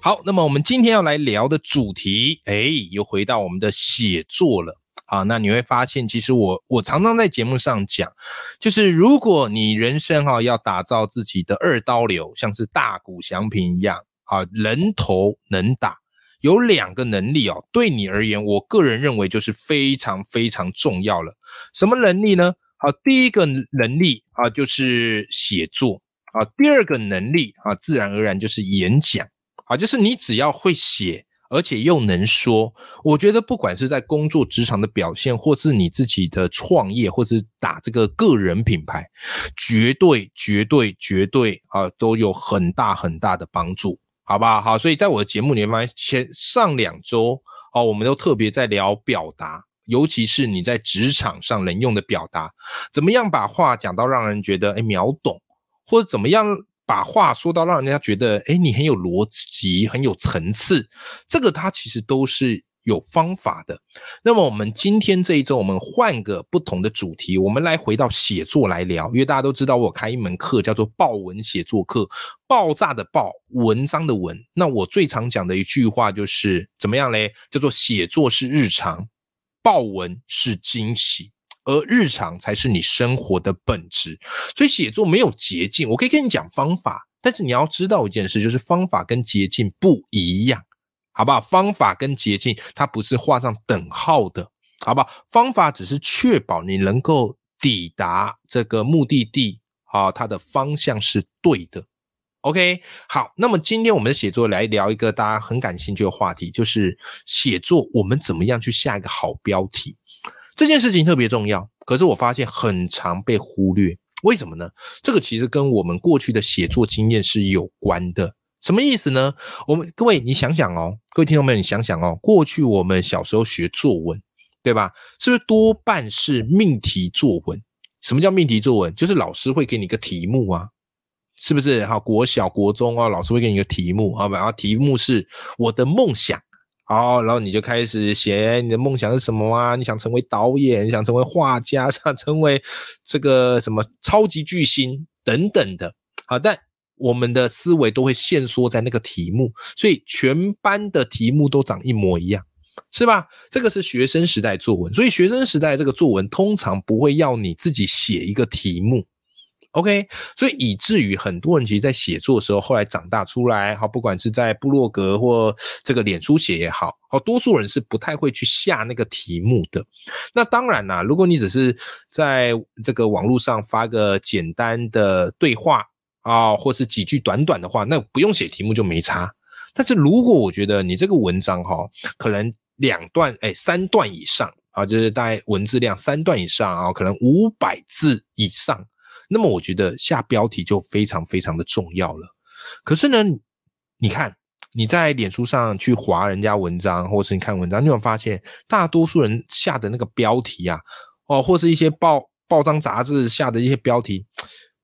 好，那么我们今天要来聊的主题，哎，又回到我们的写作了。好，那你会发现，其实我我常常在节目上讲，就是如果你人生哈要打造自己的二刀流，像是大谷翔平一样，啊，人头能打，有两个能力哦，对你而言，我个人认为就是非常非常重要了。什么能力呢？好，第一个能力啊，就是写作啊；第二个能力啊，自然而然就是演讲。啊，就是你只要会写，而且又能说，我觉得不管是在工作职场的表现，或是你自己的创业，或是打这个个人品牌，绝对、绝对、绝对啊，都有很大很大的帮助，好不好？好，所以在我的节目里面，前上两周哦，我们都特别在聊表达，尤其是你在职场上能用的表达，怎么样把话讲到让人觉得哎秒懂，或者怎么样。把话说到让人家觉得，哎，你很有逻辑，很有层次，这个它其实都是有方法的。那么我们今天这一周，我们换个不同的主题，我们来回到写作来聊。因为大家都知道，我开一门课叫做爆文写作课，爆炸的爆，文章的文。那我最常讲的一句话就是怎么样嘞？叫做写作是日常，爆文是惊喜。而日常才是你生活的本质，所以写作没有捷径。我可以跟你讲方法，但是你要知道一件事，就是方法跟捷径不一样，好不好？方法跟捷径它不是画上等号的，好不好？方法只是确保你能够抵达这个目的地，啊，它的方向是对的。OK，好，那么今天我们的写作来聊一个大家很感兴趣的话题，就是写作我们怎么样去下一个好标题。这件事情特别重要，可是我发现很常被忽略，为什么呢？这个其实跟我们过去的写作经验是有关的。什么意思呢？我们各位，你想想哦，各位听众朋友，你想想哦，过去我们小时候学作文，对吧？是不是多半是命题作文？什么叫命题作文？就是老师会给你一个题目啊，是不是？哈，国小、国中啊，老师会给你一个题目啊，然后题目是我的梦想。好，然后你就开始写你的梦想是什么啊？你想成为导演，你想成为画家，想成为这个什么超级巨星等等的。好，但我们的思维都会限缩在那个题目，所以全班的题目都长一模一样，是吧？这个是学生时代作文，所以学生时代这个作文通常不会要你自己写一个题目。OK，所以以至于很多人其实，在写作的时候，后来长大出来，好，不管是在部落格或这个脸书写也好，好，多数人是不太会去下那个题目的。那当然啦，如果你只是在这个网络上发个简单的对话啊，或是几句短短的话，那不用写题目就没差。但是如果我觉得你这个文章哈，可能两段哎三段以上啊，就是大概文字量三段以上啊，可能五百字以上。那么我觉得下标题就非常非常的重要了。可是呢，你看你在脸书上去划人家文章，或是你看文章，你有发现大多数人下的那个标题啊，哦，或是一些报报章杂志下的一些标题，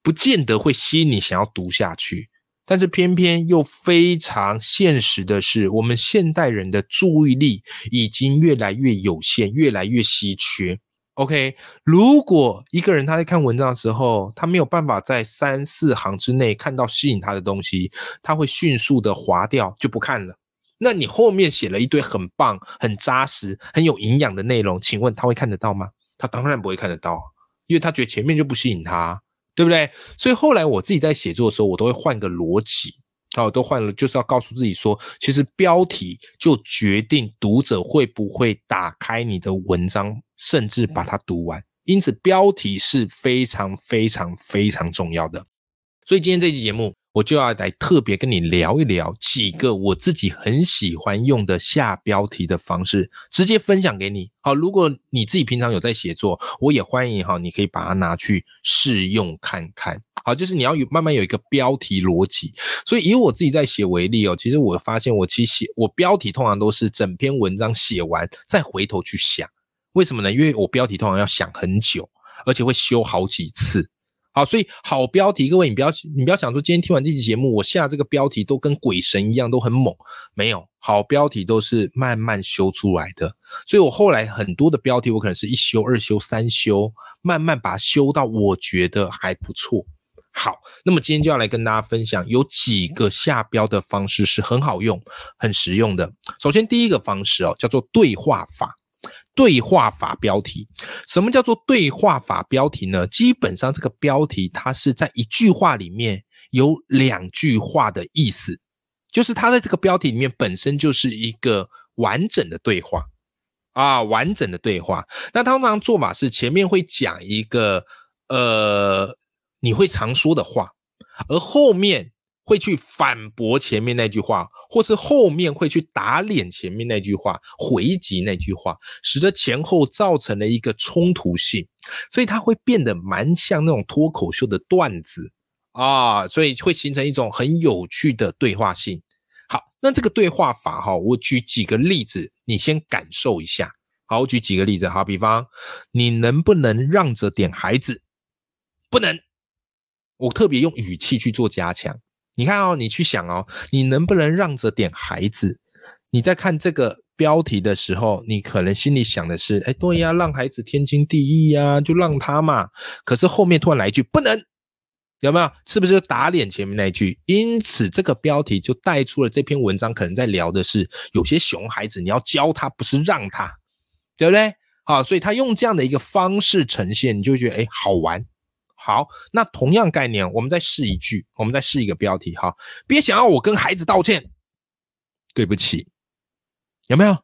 不见得会吸引你想要读下去。但是偏偏又非常现实的是，我们现代人的注意力已经越来越有限，越来越稀缺。OK，如果一个人他在看文章的时候，他没有办法在三四行之内看到吸引他的东西，他会迅速的划掉，就不看了。那你后面写了一堆很棒、很扎实、很有营养的内容，请问他会看得到吗？他当然不会看得到，因为他觉得前面就不吸引他，对不对？所以后来我自己在写作的时候，我都会换个逻辑。哦，都换了，就是要告诉自己说，其实标题就决定读者会不会打开你的文章，甚至把它读完。因此，标题是非常非常非常重要的。所以今天这期节目，我就要来特别跟你聊一聊几个我自己很喜欢用的下标题的方式，直接分享给你。好，如果你自己平常有在写作，我也欢迎哈，你可以把它拿去试用看看。好，就是你要有慢慢有一个标题逻辑。所以以我自己在写为例哦，其实我发现我其实写我标题通常都是整篇文章写完再回头去想，为什么呢？因为我标题通常要想很久，而且会修好几次。好，所以好标题，各位你不要你不要想说今天听完这期节目，我下这个标题都跟鬼神一样，都很猛。没有，好标题都是慢慢修出来的。所以我后来很多的标题，我可能是一修、二修、三修，慢慢把它修到我觉得还不错。好，那么今天就要来跟大家分享，有几个下标的方式是很好用、很实用的。首先第一个方式哦，叫做对话法。对话法标题，什么叫做对话法标题呢？基本上这个标题它是在一句话里面有两句话的意思，就是它在这个标题里面本身就是一个完整的对话啊，完整的对话。那通常做法是前面会讲一个呃你会常说的话，而后面。会去反驳前面那句话，或是后面会去打脸前面那句话，回击那句话，使得前后造成了一个冲突性，所以它会变得蛮像那种脱口秀的段子啊，所以会形成一种很有趣的对话性。好，那这个对话法哈，我举几个例子，你先感受一下。好，我举几个例子，好，比方你能不能让着点孩子？不能，我特别用语气去做加强。你看哦，你去想哦，你能不能让着点孩子？你在看这个标题的时候，你可能心里想的是：哎，对呀，让孩子天经地义呀，就让他嘛。可是后面突然来一句不能，有没有？是不是打脸前面那一句？因此这个标题就带出了这篇文章可能在聊的是有些熊孩子，你要教他，不是让他，对不对？好，所以他用这样的一个方式呈现，你就觉得哎，好玩。好，那同样概念，我们再试一句，我们再试一个标题哈。别想要我跟孩子道歉，对不起，有没有？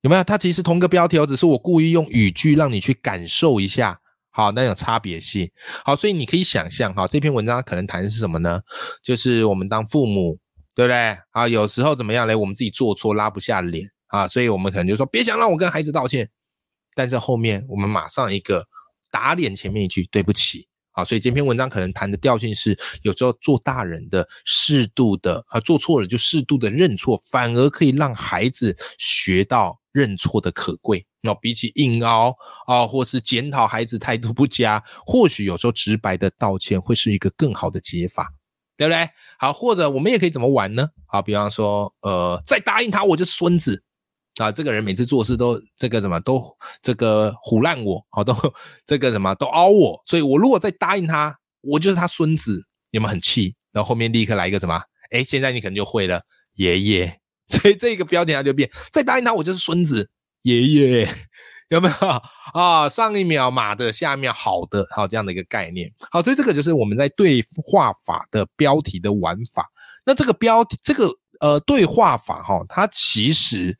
有没有？它其实同个标题，只是我故意用语句让你去感受一下，好，那种差别性。好，所以你可以想象哈，这篇文章可能谈的是什么呢？就是我们当父母，对不对？啊，有时候怎么样嘞？我们自己做错拉不下脸啊，所以我们可能就说别想让我跟孩子道歉，但是后面我们马上一个打脸前面一句对不起。啊，所以这篇文章可能谈的调性是，有时候做大人的适度的啊，做错了就适度的认错，反而可以让孩子学到认错的可贵。那比起硬凹啊，或是检讨孩子态度不佳，或许有时候直白的道歉会是一个更好的解法，对不对？好，或者我们也可以怎么玩呢？好，比方说，呃，再答应他，我就孙子。啊，这个人每次做事都这个什么都这个唬烂我，好都这个什么都凹我，所以我如果再答应他，我就是他孙子，有没有很气？然后后面立刻来一个什么？哎，现在你可能就会了，爷爷。所以这个标点它就变，再答应他，我就是孙子，爷爷，有没有啊？上一秒马的，下一秒好的，好这样的一个概念。好，所以这个就是我们在对话法的标题的玩法。那这个标题，这个呃对话法哈，它其实。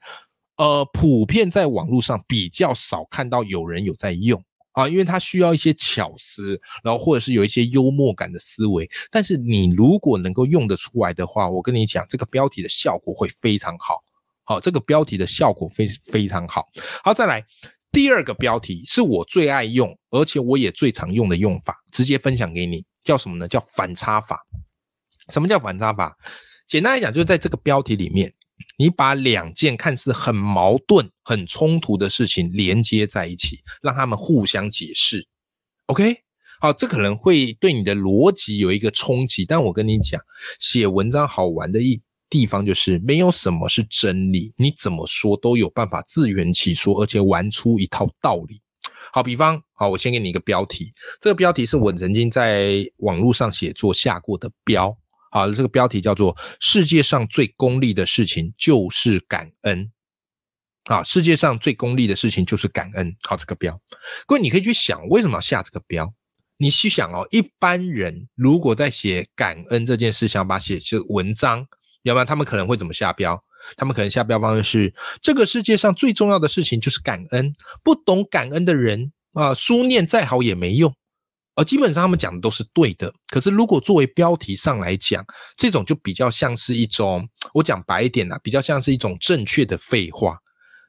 呃，普遍在网络上比较少看到有人有在用啊，因为它需要一些巧思，然后或者是有一些幽默感的思维。但是你如果能够用得出来的话，我跟你讲，这个标题的效果会非常好。好，这个标题的效果非非常好。好，再来第二个标题是我最爱用，而且我也最常用的用法，直接分享给你，叫什么呢？叫反差法。什么叫反差法？简单来讲，就是在这个标题里面。你把两件看似很矛盾、很冲突的事情连接在一起，让他们互相解释。OK，好，这可能会对你的逻辑有一个冲击。但我跟你讲，写文章好玩的一地方就是没有什么是真理，你怎么说都有办法自圆其说，而且玩出一套道理。好，比方，好，我先给你一个标题，这个标题是我曾经在网络上写作下过的标。好，这个标题叫做“世界上最功利的事情就是感恩”。啊，世界上最功利的事情就是感恩。好，这个标，各位你可以去想，为什么要下这个标？你去想哦，一般人如果在写感恩这件事，想把写是文章，要不然他们可能会怎么下标？他们可能下标方式是：这个世界上最重要的事情就是感恩，不懂感恩的人啊，书念再好也没用。而基本上他们讲的都是对的。可是如果作为标题上来讲，这种就比较像是一种，我讲白一点啊，比较像是一种正确的废话。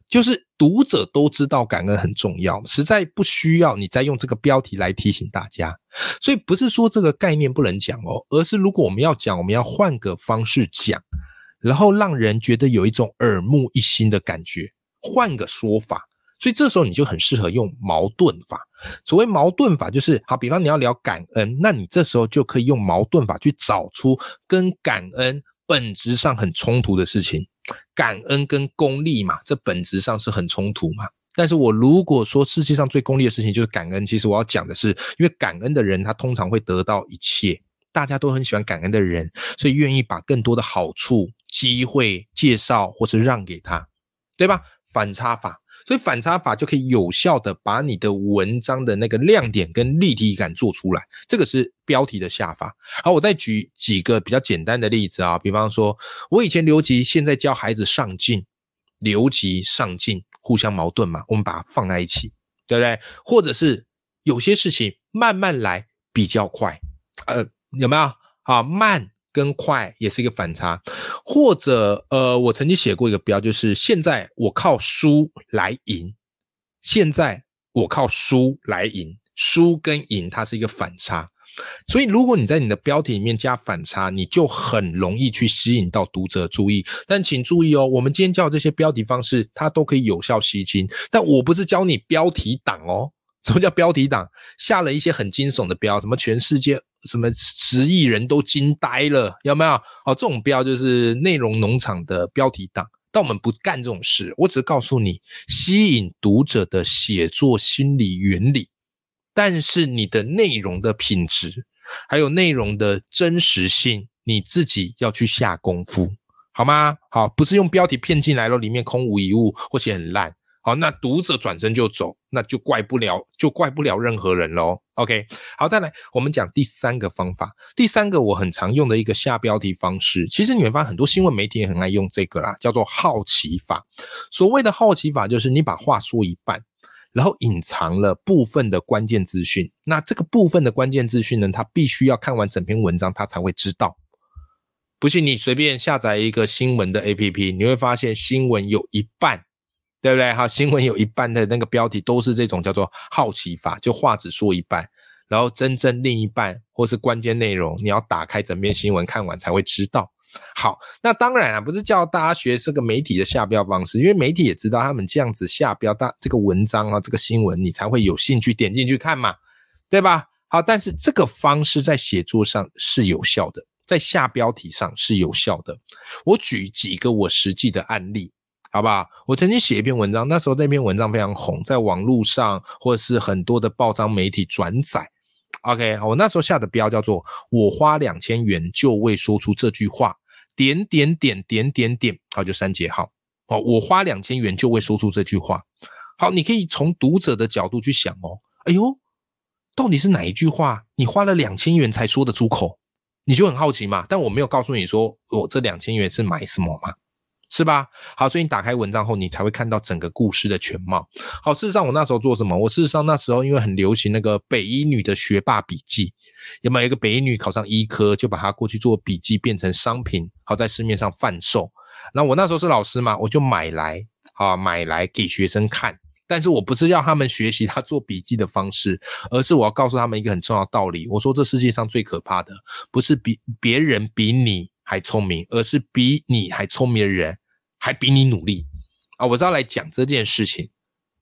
就是读者都知道感恩很重要，实在不需要你再用这个标题来提醒大家。所以不是说这个概念不能讲哦，而是如果我们要讲，我们要换个方式讲，然后让人觉得有一种耳目一新的感觉，换个说法。所以这时候你就很适合用矛盾法。所谓矛盾法，就是好，比方你要聊感恩，那你这时候就可以用矛盾法去找出跟感恩本质上很冲突的事情。感恩跟功利嘛，这本质上是很冲突嘛。但是我如果说世界上最功利的事情就是感恩，其实我要讲的是，因为感恩的人他通常会得到一切，大家都很喜欢感恩的人，所以愿意把更多的好处、机会介绍或是让给他，对吧？反差法。所以反差法就可以有效的把你的文章的那个亮点跟立体感做出来，这个是标题的下法。好，我再举几个比较简单的例子啊，比方说，我以前留级，现在教孩子上进，留级上进互相矛盾嘛，我们把它放在一起，对不对？或者是有些事情慢慢来比较快，呃，有没有？啊，慢。跟快也是一个反差，或者呃，我曾经写过一个标，就是现在我靠输来赢，现在我靠输来赢，输跟赢它是一个反差，所以如果你在你的标题里面加反差，你就很容易去吸引到读者注意。但请注意哦，我们今天教这些标题方式，它都可以有效吸睛，但我不是教你标题党哦。什么叫标题党？下了一些很惊悚的标，什么全世界什么十亿人都惊呆了，有没有？哦，这种标就是内容农场的标题党。但我们不干这种事，我只是告诉你吸引读者的写作心理原理。但是你的内容的品质，还有内容的真实性，你自己要去下功夫，好吗？好，不是用标题骗进来了，里面空无一物，或写很烂。好，那读者转身就走，那就怪不了，就怪不了任何人喽。OK，好，再来，我们讲第三个方法。第三个我很常用的一个下标题方式，其实你会发现很多新闻媒体也很爱用这个啦，叫做好奇法。所谓的好奇法，就是你把话说一半，然后隐藏了部分的关键资讯。那这个部分的关键资讯呢，他必须要看完整篇文章，他才会知道。不信你随便下载一个新闻的 APP，你会发现新闻有一半。对不对？哈，新闻有一半的那个标题都是这种叫做好奇法，就话只说一半，然后真正另一半或是关键内容，你要打开整篇新闻看完才会知道。好，那当然啊，不是叫大家学这个媒体的下标方式，因为媒体也知道他们这样子下标，大这个文章啊，这个新闻你才会有兴趣点进去看嘛，对吧？好，但是这个方式在写作上是有效的，在下标题上是有效的。我举几个我实际的案例。好不好？我曾经写一篇文章，那时候那篇文章非常红，在网络上或者是很多的报章媒体转载。OK，我那时候下的标叫做“我花两千元就为说出这句话”，点点点点点点，好就三节号。哦，我花两千元就为说出这句话。好，你可以从读者的角度去想哦。哎呦，到底是哪一句话？你花了两千元才说得出口，你就很好奇嘛。但我没有告诉你说我这两千元是买什么嘛。是吧？好，所以你打开文章后，你才会看到整个故事的全貌。好，事实上我那时候做什么？我事实上那时候因为很流行那个北医女的学霸笔记，有没有一个北医女考上医科，就把她过去做笔记变成商品，好在市面上贩售。那我那时候是老师嘛，我就买来啊买来给学生看。但是我不是要他们学习他做笔记的方式，而是我要告诉他们一个很重要的道理。我说这世界上最可怕的不是比别人比你。还聪明，而是比你还聪明的人，还比你努力啊！我是要来讲这件事情，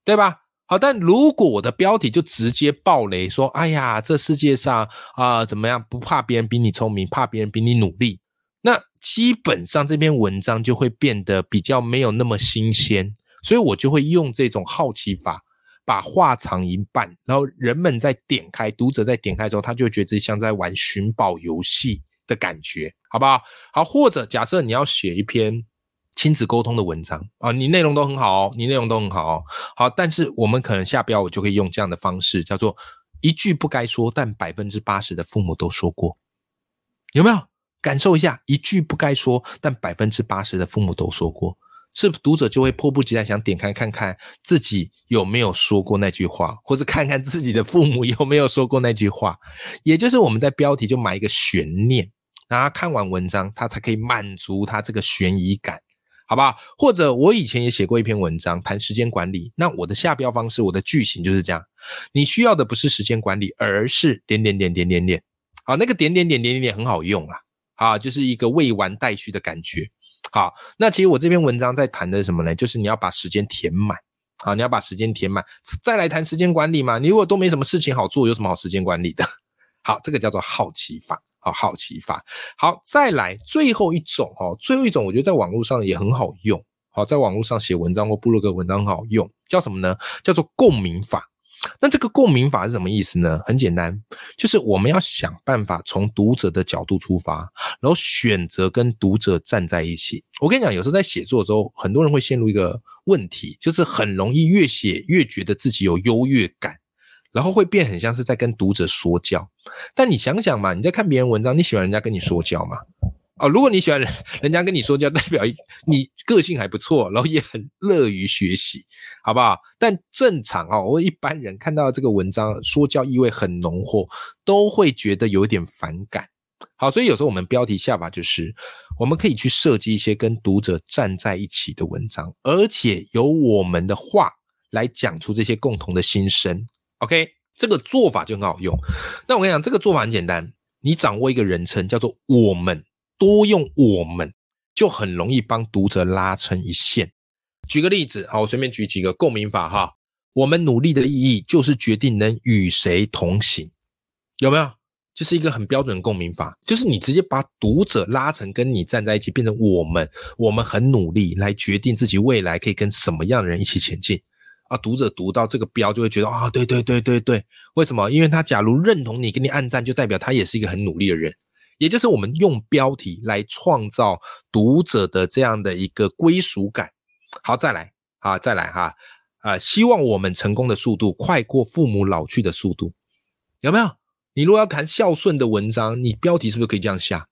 对吧？好，但如果我的标题就直接爆雷，说：“哎呀，这世界上啊，怎么样？不怕别人比你聪明，怕别人比你努力。”那基本上这篇文章就会变得比较没有那么新鲜，所以我就会用这种好奇法，把话藏一半，然后人们在点开，读者在点开之后，他就觉得自己像在玩寻宝游戏。的感觉，好不好？好，或者假设你要写一篇亲子沟通的文章啊，你内容都很好哦，你内容都很好哦，好，但是我们可能下标，我就可以用这样的方式，叫做一句不该说，但百分之八十的父母都说过，有没有感受一下？一句不该说，但百分之八十的父母都说过，是读者就会迫不及待想点开看看自己有没有说过那句话，或者看看自己的父母有没有说过那句话。也就是我们在标题就埋一个悬念，然后看完文章，他才可以满足他这个悬疑感，好不好？或者我以前也写过一篇文章谈时间管理，那我的下标方式，我的句型就是这样：你需要的不是时间管理，而是点点点点点点。好，那个点点点点点点很好用啊，啊，就是一个未完待续的感觉。好，那其实我这篇文章在谈的什么呢？就是你要把时间填满，啊，你要把时间填满，再来谈时间管理嘛。你如果都没什么事情好做，有什么好时间管理的？好，这个叫做好奇法，好，好奇法。好，再来最后一种，哈，最后一种我觉得在网络上也很好用，好，在网络上写文章或部落格文章很好用，叫什么呢？叫做共鸣法。那这个共鸣法是什么意思呢？很简单，就是我们要想办法从读者的角度出发，然后选择跟读者站在一起。我跟你讲，有时候在写作的时候，很多人会陷入一个问题，就是很容易越写越觉得自己有优越感，然后会变很像是在跟读者说教。但你想想嘛，你在看别人文章，你喜欢人家跟你说教吗？哦，如果你喜欢人人家跟你说教，代表你个性还不错，然后也很乐于学习，好不好？但正常哦，我一般人看到这个文章说教意味很浓厚，都会觉得有点反感。好，所以有时候我们标题下法就是，我们可以去设计一些跟读者站在一起的文章，而且由我们的话来讲出这些共同的心声。OK，这个做法就很好用。那我跟你讲，这个做法很简单，你掌握一个人称，叫做我们。多用我们，就很容易帮读者拉成一线。举个例子，好，我随便举几个共鸣法哈。我们努力的意义就是决定能与谁同行，有没有？就是一个很标准的共鸣法，就是你直接把读者拉成跟你站在一起，变成我们，我们很努力来决定自己未来可以跟什么样的人一起前进啊。读者读到这个标就会觉得啊，对对对对对，为什么？因为他假如认同你，给你按赞，就代表他也是一个很努力的人。也就是我们用标题来创造读者的这样的一个归属感。好，再来，好，再来哈，啊，希望我们成功的速度快过父母老去的速度，有没有？你如果要谈孝顺的文章，你标题是不是可以这样下？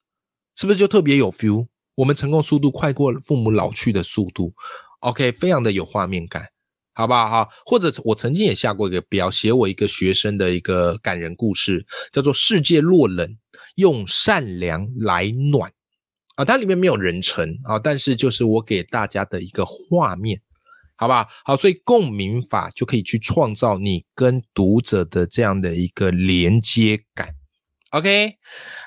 是不是就特别有 feel？我们成功速度快过父母老去的速度，OK，非常的有画面感。好不好？哈，或者我曾经也下过一个标，写我一个学生的一个感人故事，叫做“世界落冷，用善良来暖”。啊，它里面没有人称啊，但是就是我给大家的一个画面，好不好？好，所以共鸣法就可以去创造你跟读者的这样的一个连接感。OK，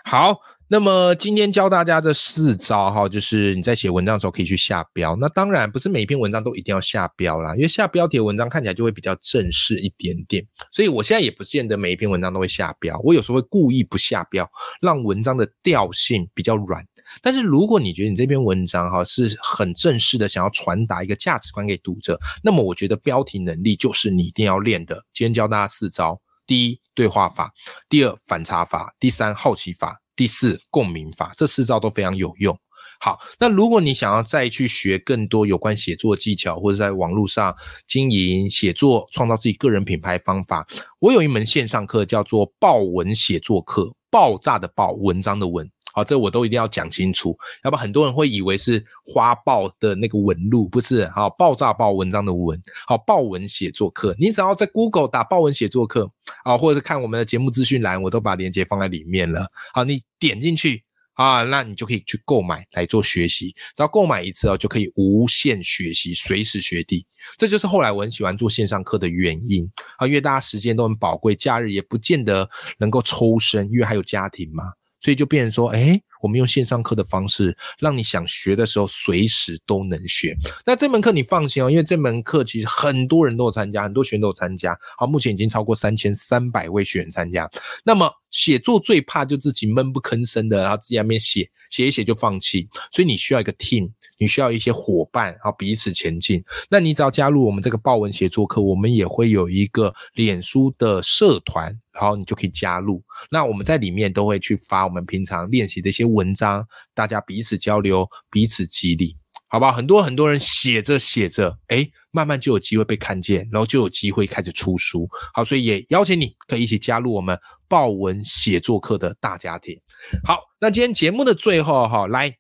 好。那么今天教大家这四招哈，就是你在写文章的时候可以去下标。那当然不是每一篇文章都一定要下标啦，因为下标题的文章看起来就会比较正式一点点。所以我现在也不见得每一篇文章都会下标，我有时候会故意不下标，让文章的调性比较软。但是如果你觉得你这篇文章哈是很正式的，想要传达一个价值观给读者，那么我觉得标题能力就是你一定要练的。今天教大家四招：第一，对话法；第二，反差法；第三，好奇法。第四，共鸣法，这四招都非常有用。好，那如果你想要再去学更多有关写作技巧，或者在网络上经营写作、创造自己个人品牌方法，我有一门线上课叫做“爆文写作课”，爆炸的爆，文章的文。好，这我都一定要讲清楚，要不很多人会以为是花豹的那个纹路，不是？好，爆炸豹文章的文，好，豹文写作课，你只要在 Google 打豹文写作课，啊，或者是看我们的节目资讯栏，我都把链接放在里面了。好，你点进去啊，那你就可以去购买来做学习，只要购买一次哦，就可以无限学习，随时学地。这就是后来我很喜欢做线上课的原因啊，因为大家时间都很宝贵，假日也不见得能够抽身，因为还有家庭嘛。所以就变成说，哎，我们用线上课的方式，让你想学的时候随时都能学。那这门课你放心哦，因为这门课其实很多人都有参加，很多学员都有参加。好，目前已经超过三千三百位学员参加。那么写作最怕就自己闷不吭声的，然后自己那边写写一写就放弃。所以你需要一个 team，你需要一些伙伴，然后彼此前进。那你只要加入我们这个报文写作课，我们也会有一个脸书的社团。然后你就可以加入，那我们在里面都会去发我们平常练习的一些文章，大家彼此交流，彼此激励，好不好？很多很多人写着写着，哎，慢慢就有机会被看见，然后就有机会开始出书。好，所以也邀请你可以一起加入我们报文写作课的大家庭。好，那今天节目的最后哈，来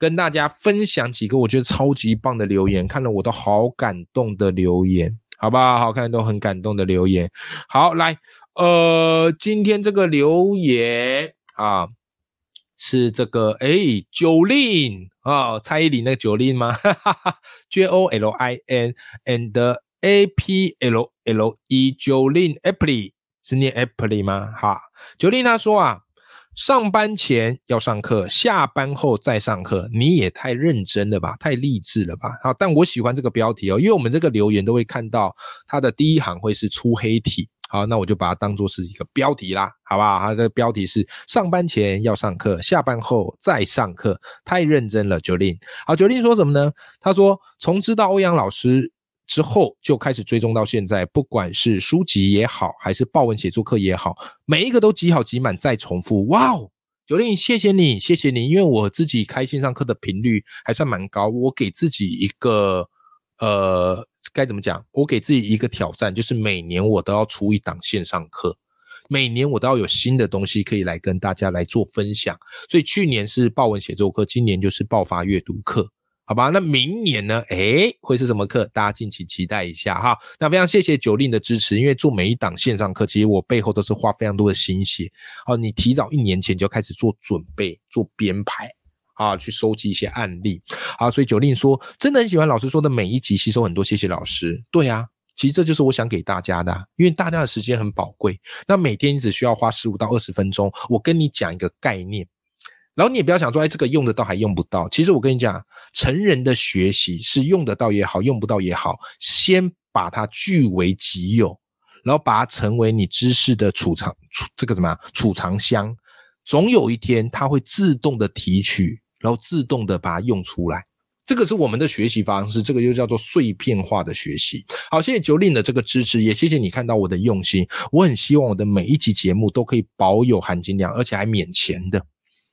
跟大家分享几个我觉得超级棒的留言，看了我都好感动的留言，好不好？好看都很感动的留言。好，来，呃，今天这个留言啊，是这个哎，九令啊，蔡依林那个九令吗？J O L I N and A P L L E 九令 Apple 是念 Apple 吗？哈，九令他说啊。上班前要上课，下班后再上课，你也太认真了吧，太励志了吧？好，但我喜欢这个标题哦，因为我们这个留言都会看到它的第一行会是粗黑体，好，那我就把它当做是一个标题啦，好不好？它的标题是上班前要上课，下班后再上课，太认真了，九令。好，九令说什么呢？他说从知道欧阳老师。之后就开始追踪到现在，不管是书籍也好，还是报文写作课也好，每一个都挤好挤满再重复。哇哦，九令，谢谢你，谢谢你，因为我自己开线上课的频率还算蛮高，我给自己一个呃，该怎么讲？我给自己一个挑战，就是每年我都要出一档线上课，每年我都要有新的东西可以来跟大家来做分享。所以去年是报文写作课，今年就是爆发阅读课。好吧，那明年呢？哎，会是什么课？大家敬请期待一下哈。那非常谢谢九令的支持，因为做每一档线上课，其实我背后都是花非常多的心血。好，你提早一年前就开始做准备、做编排啊，去收集一些案例啊。所以九令说，真的很喜欢老师说的每一集，吸收很多。谢谢老师。对啊，其实这就是我想给大家的，因为大家的时间很宝贵。那每天你只需要花十五到二十分钟，我跟你讲一个概念。然后你也不要想说，哎，这个用得到还用不到。其实我跟你讲，成人的学习是用得到也好，用不到也好，先把它据为己有，然后把它成为你知识的储藏储这个什么储藏箱。总有一天，它会自动的提取，然后自动的把它用出来。这个是我们的学习方式，这个就叫做碎片化的学习。好，谢谢九令的这个支持，也谢谢你看到我的用心。我很希望我的每一集节目都可以保有含金量，而且还免钱的。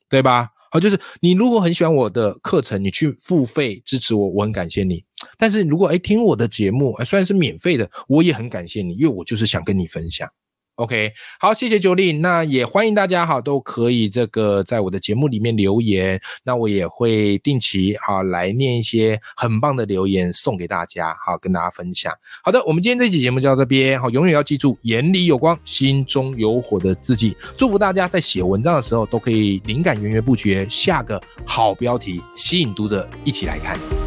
对吧？好，就是你如果很喜欢我的课程，你去付费支持我，我很感谢你。但是如果哎听我的节目，虽然是免费的，我也很感谢你，因为我就是想跟你分享。OK，好，谢谢九令，那也欢迎大家哈，都可以这个在我的节目里面留言，那我也会定期哈来念一些很棒的留言送给大家，好跟大家分享。好的，我们今天这期节目就到这边，好，永远要记住眼里有光，心中有火的自己，祝福大家在写文章的时候都可以灵感源源不绝，下个好标题吸引读者一起来看。